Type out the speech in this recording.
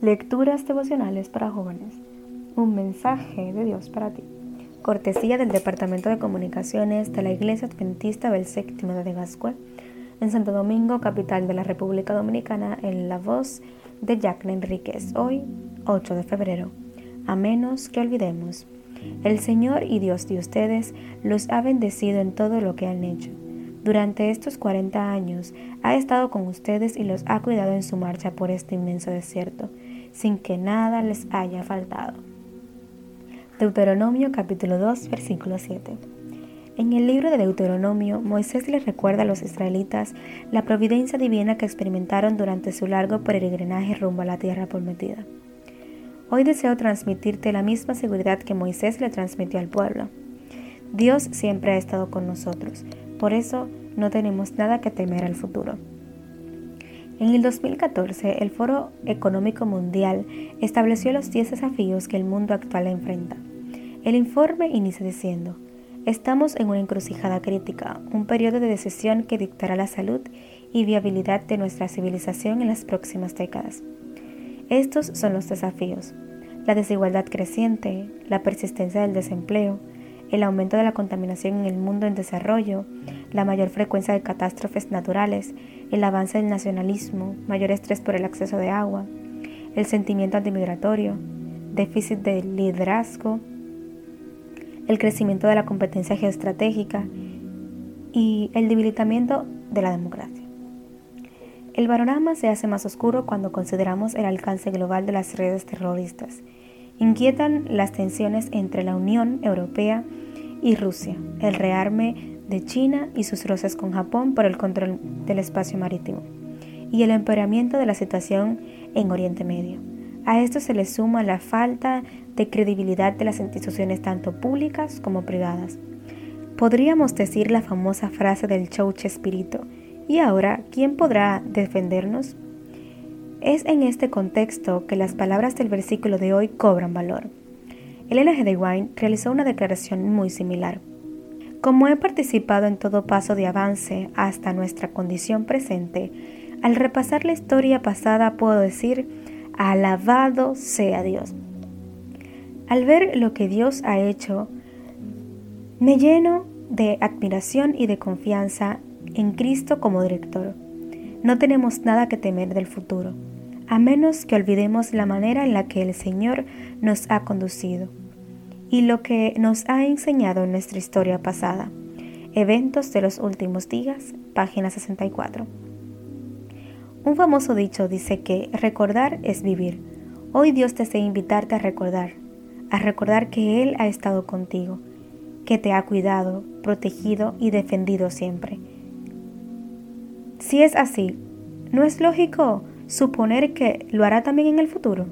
Lecturas devocionales para jóvenes. Un mensaje de Dios para ti. Cortesía del Departamento de Comunicaciones de la Iglesia Adventista del Séptimo de Gascue, en Santo Domingo, capital de la República Dominicana, en la voz de Jacqueline Enríquez. Hoy, 8 de febrero. A menos que olvidemos. El Señor y Dios de ustedes los ha bendecido en todo lo que han hecho. Durante estos 40 años ha estado con ustedes y los ha cuidado en su marcha por este inmenso desierto sin que nada les haya faltado. Deuteronomio capítulo 2 versículo 7. En el libro de Deuteronomio, Moisés les recuerda a los israelitas la providencia divina que experimentaron durante su largo peregrinaje rumbo a la tierra prometida. Hoy deseo transmitirte la misma seguridad que Moisés le transmitió al pueblo. Dios siempre ha estado con nosotros, por eso no tenemos nada que temer al futuro. En el 2014, el Foro Económico Mundial estableció los 10 desafíos que el mundo actual enfrenta. El informe inicia diciendo, estamos en una encrucijada crítica, un periodo de decisión que dictará la salud y viabilidad de nuestra civilización en las próximas décadas. Estos son los desafíos. La desigualdad creciente, la persistencia del desempleo, el aumento de la contaminación en el mundo en desarrollo, la mayor frecuencia de catástrofes naturales, el avance del nacionalismo, mayor estrés por el acceso de agua, el sentimiento antimigratorio, déficit de liderazgo, el crecimiento de la competencia geoestratégica y el debilitamiento de la democracia. El panorama se hace más oscuro cuando consideramos el alcance global de las redes terroristas. Inquietan las tensiones entre la Unión Europea y Rusia, el rearme de China y sus roces con Japón por el control del espacio marítimo y el empeoramiento de la situación en Oriente Medio. A esto se le suma la falta de credibilidad de las instituciones tanto públicas como privadas. Podríamos decir la famosa frase del Chouche Espíritu, ¿y ahora quién podrá defendernos? Es en este contexto que las palabras del versículo de hoy cobran valor. Elena G. de Wine realizó una declaración muy similar. Como he participado en todo paso de avance hasta nuestra condición presente, al repasar la historia pasada puedo decir, alabado sea Dios. Al ver lo que Dios ha hecho, me lleno de admiración y de confianza en Cristo como director. No tenemos nada que temer del futuro, a menos que olvidemos la manera en la que el Señor nos ha conducido y lo que nos ha enseñado en nuestra historia pasada. Eventos de los últimos días, página 64. Un famoso dicho dice que recordar es vivir. Hoy Dios desea invitarte a recordar, a recordar que Él ha estado contigo, que te ha cuidado, protegido y defendido siempre. Si es así, ¿no es lógico suponer que lo hará también en el futuro?